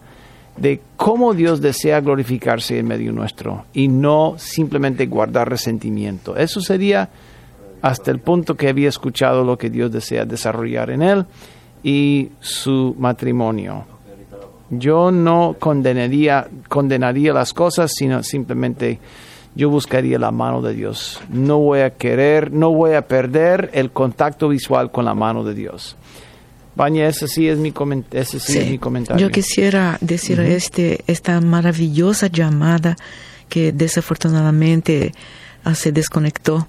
S3: de cómo Dios desea glorificarse en medio nuestro y no simplemente guardar resentimiento. Eso sería hasta el punto que había escuchado lo que Dios desea desarrollar en él y su matrimonio. Yo no condenaría, condenaría las cosas, sino simplemente yo buscaría la mano de Dios. No voy a querer, no voy a perder el contacto visual con la mano de Dios. Baña, ese sí es mi, ese sí, es mi comentario.
S2: Yo quisiera decir este, esta maravillosa llamada que desafortunadamente ah, se desconectó.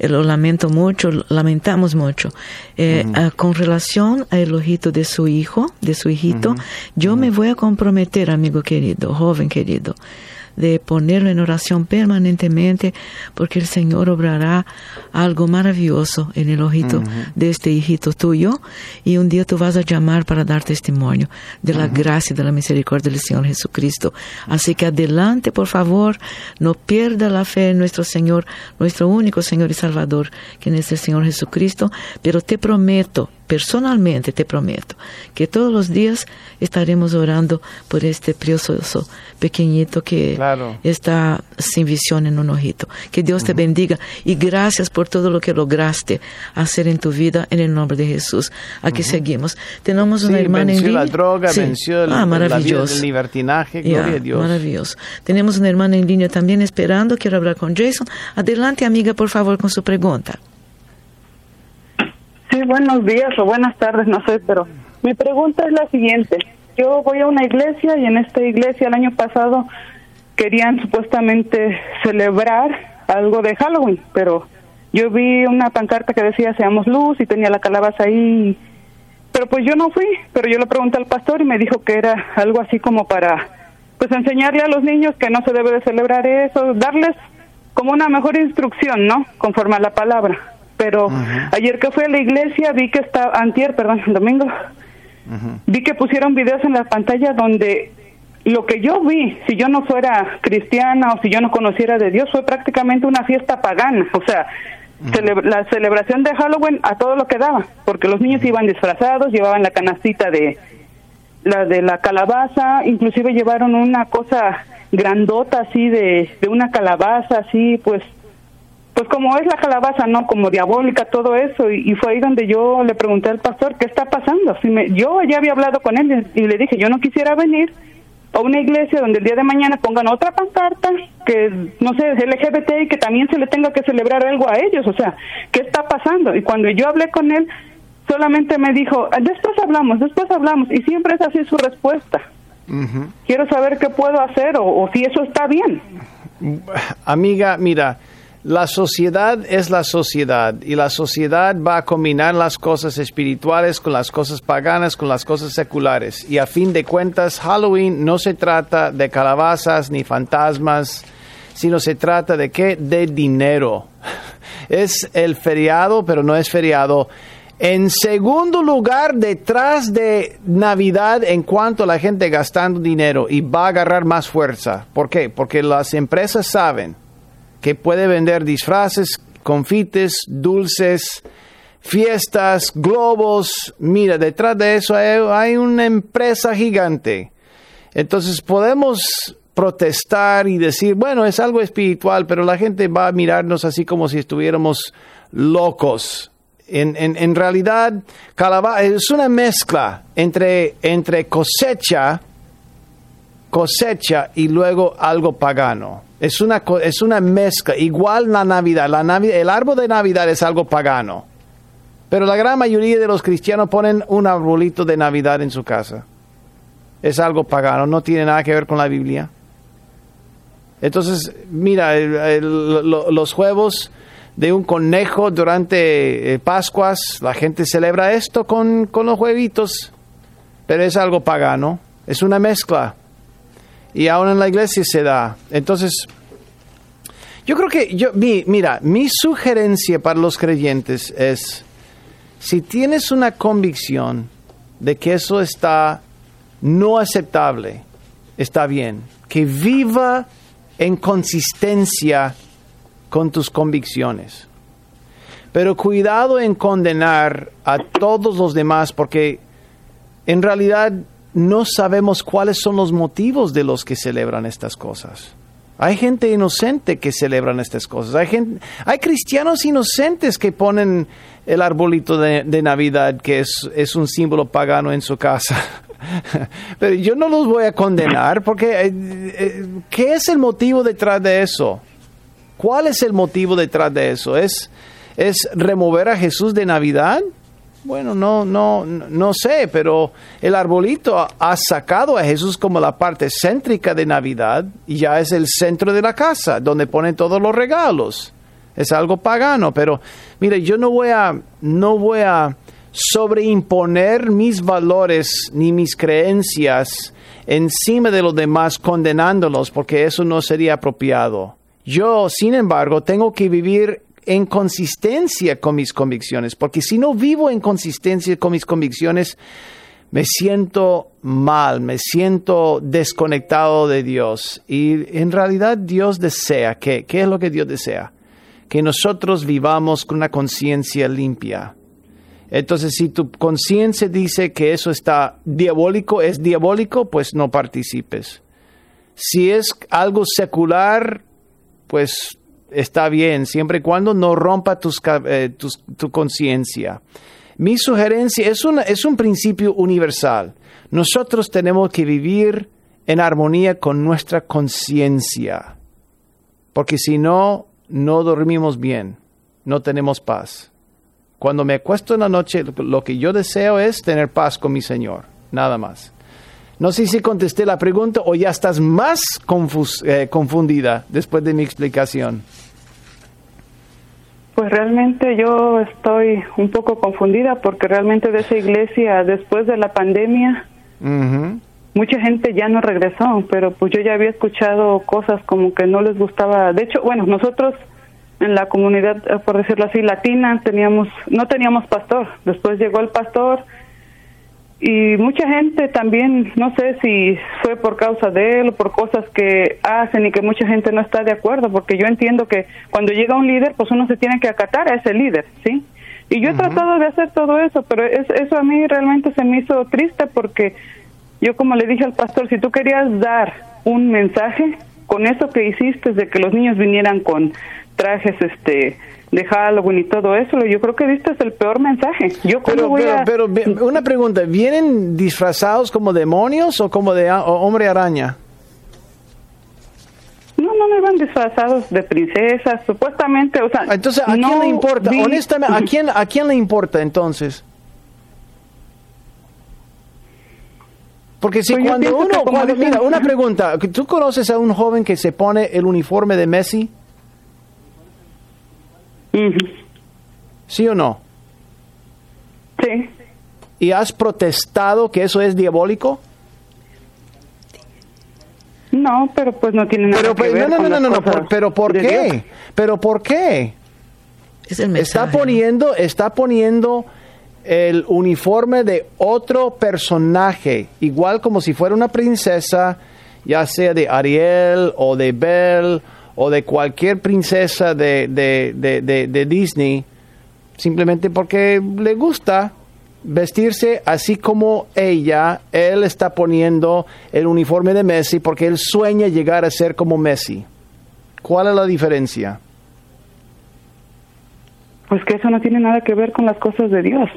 S2: Eh, lo lamento mucho, lamentamos mucho. Eh, ah, con relación al ojito de su hijo, de su hijito, yo me voy a comprometer, amigo querido, joven querido, de ponerlo en oración permanentemente, porque el Señor obrará algo maravilloso en el ojito de este hijito tuyo, y un día tú vas a llamar para dar testimonio de la gracia y de la misericordia del Señor Jesucristo. Así que adelante, por favor, no pierda la fe en nuestro Señor, nuestro único Señor y Salvador, que es el Señor Jesucristo, pero te prometo, personalmente te prometo que todos los días estaremos orando por este precioso pequeñito que está sin visión en un ojito. Que Dios te bendiga y gracias por todo lo que lograste hacer en tu vida en el nombre de Jesús. Aquí seguimos. Tenemos una hermana en línea.
S3: la droga, venció
S2: ah, maravilloso.
S3: el libertinaje, gloria a Dios.
S2: Maravilloso. Tenemos una hermana en línea también esperando, quiero hablar con Jason. Adelante, amiga, por favor, con su pregunta.
S6: Buenos días o buenas tardes, no sé, pero mi pregunta es la siguiente. Yo voy a una iglesia y en esta iglesia el año pasado querían supuestamente celebrar algo de Halloween, pero yo vi una pancarta que decía seamos luz y tenía la calabaza ahí, pero pues yo no fui, pero yo le pregunté al pastor y me dijo que era algo así como para pues enseñarle a los niños que no se debe de celebrar eso, darles como una mejor instrucción, ¿no? Conforme a la palabra pero ayer que fui a la iglesia vi que estaba, antier, perdón, domingo, vi que pusieron videos en la pantalla donde lo que yo vi, si yo no fuera cristiana o si yo no conociera de Dios, fue prácticamente una fiesta pagana, o sea, la celebración de Halloween a todo lo que daba, porque los niños iban disfrazados, llevaban la canastita de la de la calabaza, inclusive llevaron una cosa grandota así de, de una calabaza así, pues pues como es la calabaza, ¿no? Como diabólica, todo eso. Y, fue ahí donde yo le pregunté al pastor, ¿qué está pasando? Si me, yo ya había hablado con él y, le dije, yo no quisiera venir a una iglesia donde el día de mañana pongan otra pancarta que, no sé, es LGBT y que también se le tenga que celebrar algo a ellos. O sea, ¿qué está pasando? Y cuando yo hablé con él, solamente me dijo, después hablamos, después hablamos. Y siempre es así su respuesta. Quiero saber qué puedo hacer o, o si eso está bien.
S3: Amiga, mira, la sociedad es la sociedad y la sociedad va a combinar las cosas espirituales con las cosas paganas, con las cosas seculares. Y a fin de cuentas, Halloween no se trata de calabazas ni fantasmas, sino se trata de qué? De dinero. Es el feriado, pero no es feriado. En segundo lugar, detrás de Navidad, en cuanto a la gente gastando dinero y va a agarrar más fuerza. ¿Por qué? Porque las empresas saben que puede vender disfraces, confites, dulces, fiestas, globos. Mira, detrás de eso hay, una empresa gigante. Entonces podemos protestar y decir, bueno, es algo espiritual, pero la gente va a mirarnos así como si estuviéramos locos. En, en, realidad, es una mezcla entre, entre cosecha, cosecha y luego algo pagano. Es una, es una mezcla, igual la Navidad. la Navidad. El árbol de Navidad es algo pagano. Pero la gran mayoría de los cristianos ponen un arbolito de Navidad en su casa. Es algo pagano, no tiene nada que ver con la Biblia. Entonces, mira, los huevos de un conejo durante eh, Pascuas, la gente celebra esto con, con los huevitos, pero es algo pagano, es una mezcla y aún en la iglesia se da. Entonces, yo creo que, yo, mira, mi sugerencia para los creyentes es, si tienes una convicción de que eso está no aceptable, está bien, que viva en consistencia con tus convicciones. Pero cuidado en condenar a todos los demás porque en realidad no sabemos cuáles son los motivos de los que celebran estas cosas. Hay gente inocente que celebran estas cosas. Hay, gente, hay cristianos inocentes que ponen el arbolito de, Navidad, que es, es, un símbolo pagano en su casa. Pero yo no los voy a condenar porque eh, eh, ¿qué es el motivo detrás de eso? ¿Cuál es el motivo detrás de eso? ¿Es, es remover a Jesús de Navidad? Bueno, no, no, no sé, pero el arbolito ha sacado a Jesús como la parte céntrica de Navidad y ya es el centro de la casa, donde ponen todos los regalos. Es algo pagano, pero mire, yo no voy a, no voy a sobreimponer mis valores ni mis creencias encima de los demás condenándolos, porque eso no sería apropiado. Yo, sin embargo, tengo que vivir en consistencia con mis convicciones, porque si no vivo en consistencia con mis convicciones, me siento mal, me siento desconectado de Dios. Y en realidad Dios desea, ¿qué, ¿Qué es lo que Dios desea? Que nosotros vivamos con una conciencia limpia. Entonces, si tu conciencia dice que eso está diabólico, es diabólico, pues no participes. Si es algo secular, pues está bien, siempre y cuando no rompa eh, tu conciencia. Mi sugerencia es, es un principio universal. Nosotros tenemos que vivir en armonía con nuestra conciencia, porque si no, no dormimos bien, no tenemos paz. Cuando me acuesto en la noche, lo que yo deseo es tener paz con mi Señor, nada más. No sé si contesté la pregunta o ya estás más eh, confundida después de mi explicación.
S6: Pues realmente yo estoy un poco confundida porque realmente de esa iglesia después de la pandemia mucha gente ya no regresó, pero pues yo ya había escuchado cosas como que no les gustaba. De hecho, bueno, nosotros en la comunidad, eh, por decirlo así, latina, teníamos no teníamos pastor. Después llegó el pastor y mucha gente también, no sé si fue por causa de él o por cosas que hacen y que mucha gente no está de acuerdo, porque yo entiendo que cuando llega un líder, pues uno se tiene que acatar a ese líder, ¿sí? Y yo he tratado de hacer todo eso, pero eso a mí realmente se me hizo triste porque yo como le dije al pastor, si tú querías dar un mensaje con eso que hiciste de que los niños vinieran con trajes este de Halloween y todo eso, yo creo que este es el peor mensaje. Yo
S3: pero, pero, una pregunta, ¿vienen disfrazados como demonios o como de hombre araña?
S6: No, no me van disfrazados de princesas, supuestamente, o sea...
S3: Entonces, ¿a quién le importa? Honestamente, ¿a quién, ¿a quién le importa entonces? Porque si pues cuando uno, mira, una pregunta, ¿tú conoces a un joven que se pone el uniforme de Messi? ¿Sí o no?
S6: Sí.
S3: ¿Y has protestado que eso es diabólico?
S6: No, pero pues no tiene nada
S3: pero,
S6: que ver
S3: no, no, no, no,
S6: no,
S3: pero ¿por qué? Pero ¿por qué?
S2: Es el
S3: está poniendo, está poniendo el uniforme de otro personaje, igual como si fuera una princesa, ya sea de Ariel o de Belle o de cualquier princesa de, de, Disney, simplemente porque le gusta vestirse así como ella, él está poniendo el uniforme de Messi porque él sueña llegar a ser como Messi. ¿Cuál es la diferencia?
S6: Pues que eso no tiene nada que ver con las cosas de Dios.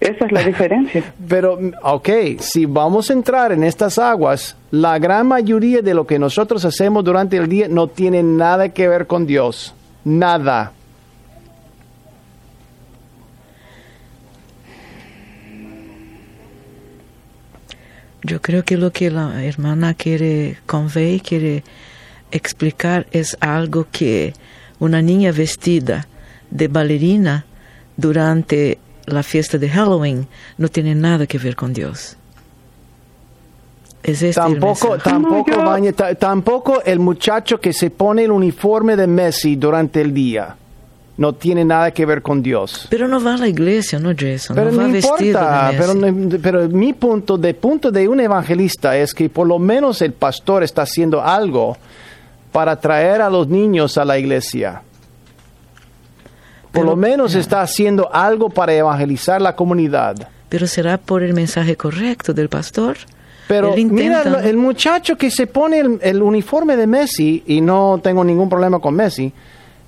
S6: Esa es la diferencia.
S3: Pero, ok, si vamos a entrar en estas aguas, la gran mayoría de lo que nosotros hacemos durante el día no tiene nada que ver con Dios. Nada.
S2: Yo creo que lo que la hermana quiere convey, quiere explicar es algo que una niña vestida de bailarina durante la fiesta de Halloween no tiene nada que ver con Dios.
S3: Es este tampoco, tampoco, el tampoco el muchacho que se pone el uniforme de Messi durante el día no tiene nada que ver con Dios.
S2: Pero no va a la iglesia, ¿no, Jason?
S3: Pero
S2: no, va
S3: importa, pero, pero, mi punto, de punto de un evangelista es que por lo menos el pastor está haciendo algo para traer a los niños a la iglesia por lo menos está haciendo algo para evangelizar la comunidad.
S2: Pero será por el mensaje correcto del pastor.
S3: Pero mira, el muchacho que se pone el, uniforme de Messi, y no tengo ningún problema con Messi,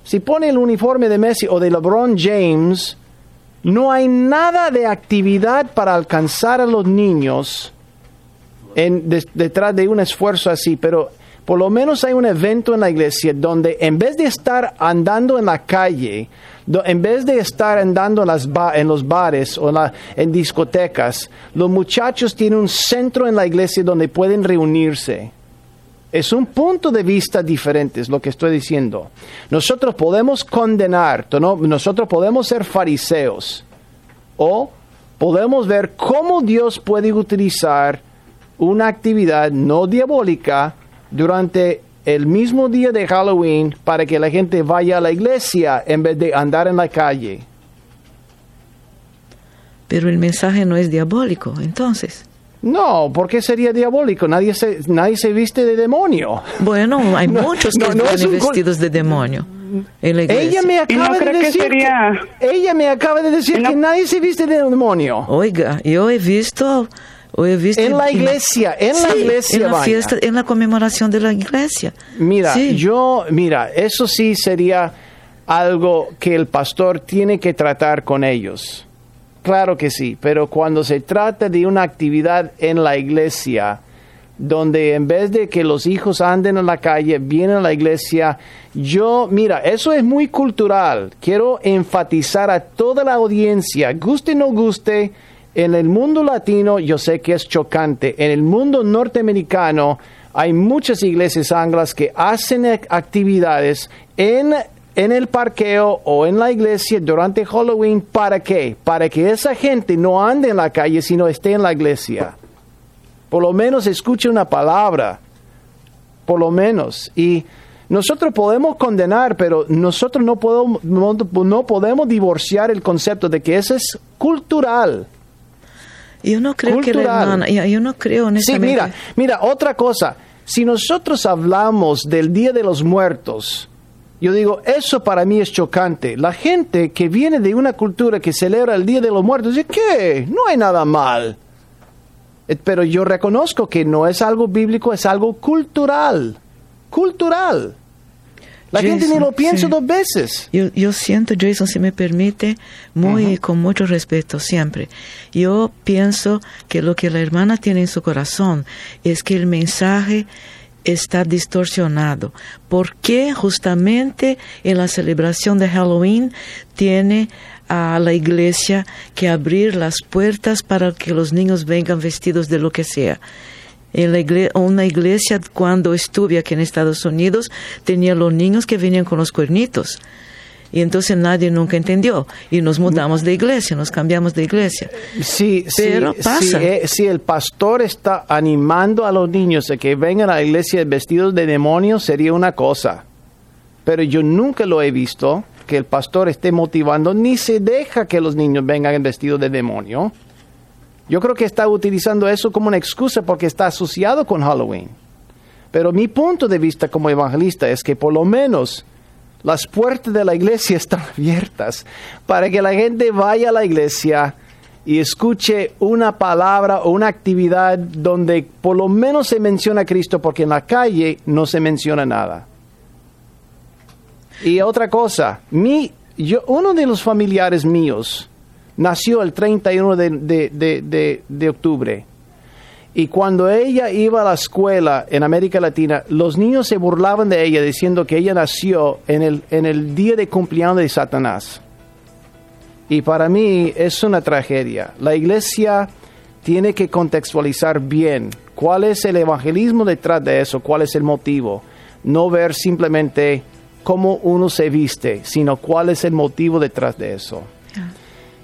S3: si pone el uniforme de Messi o de LeBron James, no hay nada de actividad para alcanzar a los niños en, detrás de un esfuerzo así, pero por lo menos hay un evento en la iglesia donde en vez de estar andando en la calle, en vez de estar andando en, las en los bares o en, discotecas, los muchachos tienen un centro en la iglesia donde pueden reunirse. Es un punto de vista diferente, es lo que estoy diciendo. Nosotros podemos condenar, nosotros podemos ser fariseos o podemos ver cómo Dios puede utilizar una actividad no diabólica durante el mismo día de Halloween para que la gente vaya a la iglesia en vez de andar en la calle.
S2: Pero el mensaje no es diabólico, entonces.
S3: No, ¿por qué sería diabólico? Nadie se, nadie se viste de demonio.
S2: Bueno, hay muchos que están vestidos de demonio. En la
S3: ella me acaba de decir que, ella me acaba de decir que nadie se viste de demonio.
S2: Oiga, yo he visto
S3: en la iglesia, en la iglesia.
S2: En la fiesta, en la conmemoración de la iglesia.
S3: Mira, yo, mira, eso sí sería algo que el pastor tiene que tratar con ellos. Claro que sí, pero cuando se trata de una actividad en la iglesia, donde en vez de que los hijos anden en la calle, vienen a la iglesia, yo, mira, eso es muy cultural. Quiero enfatizar a toda la audiencia, guste o no guste, en el mundo latino yo sé que es chocante. En el mundo norteamericano hay muchas iglesias anglas que hacen actividades en, en el parqueo o en la iglesia durante Halloween. ¿Para qué? Para que esa gente no ande en la calle, sino esté en la iglesia. Por lo menos escuche una palabra. Por lo menos. Y nosotros podemos condenar, pero nosotros no podemos, no podemos divorciar el concepto de que eso es cultural.
S2: Yo no creo que la yo, no creo honestamente.
S3: Sí, mira, mira, otra cosa. Si nosotros hablamos del Día de los Muertos, yo digo, eso para mí es chocante. La gente que viene de una cultura que celebra el Día de los Muertos dice, ¿qué? No hay nada mal. Eh, pero yo reconozco que no es algo bíblico, es algo cultural. Cultural. La gente ni lo piensa dos veces.
S2: Yo, yo, siento, Jason, si me permite, muy con mucho respeto siempre. Yo pienso que lo que la hermana tiene en su corazón es que el mensaje está distorsionado. ¿Por qué justamente en la celebración de Halloween tiene a la iglesia que abrir las puertas para que los niños vengan vestidos de lo que sea? En la iglesia, una iglesia cuando estuve aquí en Estados Unidos tenía los niños que venían con los cuernitos. Y entonces nadie nunca entendió. Y nos mudamos de iglesia, nos cambiamos de iglesia.
S3: Sí, Pero pasa. Eh, si el pastor está animando a los niños a que vengan a la iglesia vestidos de demonios, sería una cosa. Pero yo nunca lo he visto que el pastor esté motivando, ni se deja que los niños vengan vestidos de demonio. Yo creo que está utilizando eso como una excusa porque está asociado con Halloween. Pero mi punto de vista como evangelista es que por lo menos las puertas de la iglesia están abiertas para que la gente vaya a la iglesia y escuche una palabra o una actividad donde por lo menos se menciona a Cristo porque en la calle no se menciona nada. Y otra cosa, mi, yo, uno de los familiares míos, nació el 31 de, octubre. Y cuando ella iba a la escuela en América Latina, los niños se burlaban de ella diciendo que ella nació en el, en el día de cumpleaños de Satanás. Y para mí es una tragedia. La iglesia tiene que contextualizar bien cuál es el evangelismo detrás de eso, cuál es el motivo. No ver simplemente cómo uno se viste, sino cuál es el motivo detrás de eso.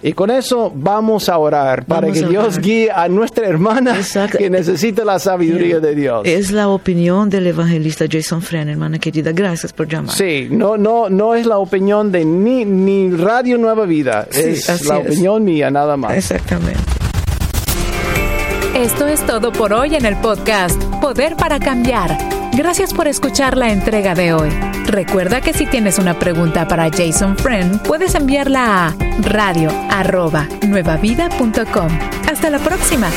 S3: Y con eso vamos a orar para que Dios guíe a nuestra hermana que necesita la sabiduría de Dios.
S2: Es la opinión del evangelista Jason Fren, hermana querida. Gracias por llamar.
S3: Sí, no, no, no es la opinión de ni, ni Radio Nueva Vida. es la opinión mía, nada más.
S2: Exactamente.
S1: Esto es todo por hoy en el podcast Poder para Cambiar. Gracias por escuchar la entrega de hoy. Recuerda que si tienes una pregunta para Jason Friend, puedes enviarla a radio.nuevavida.com. Hasta la próxima.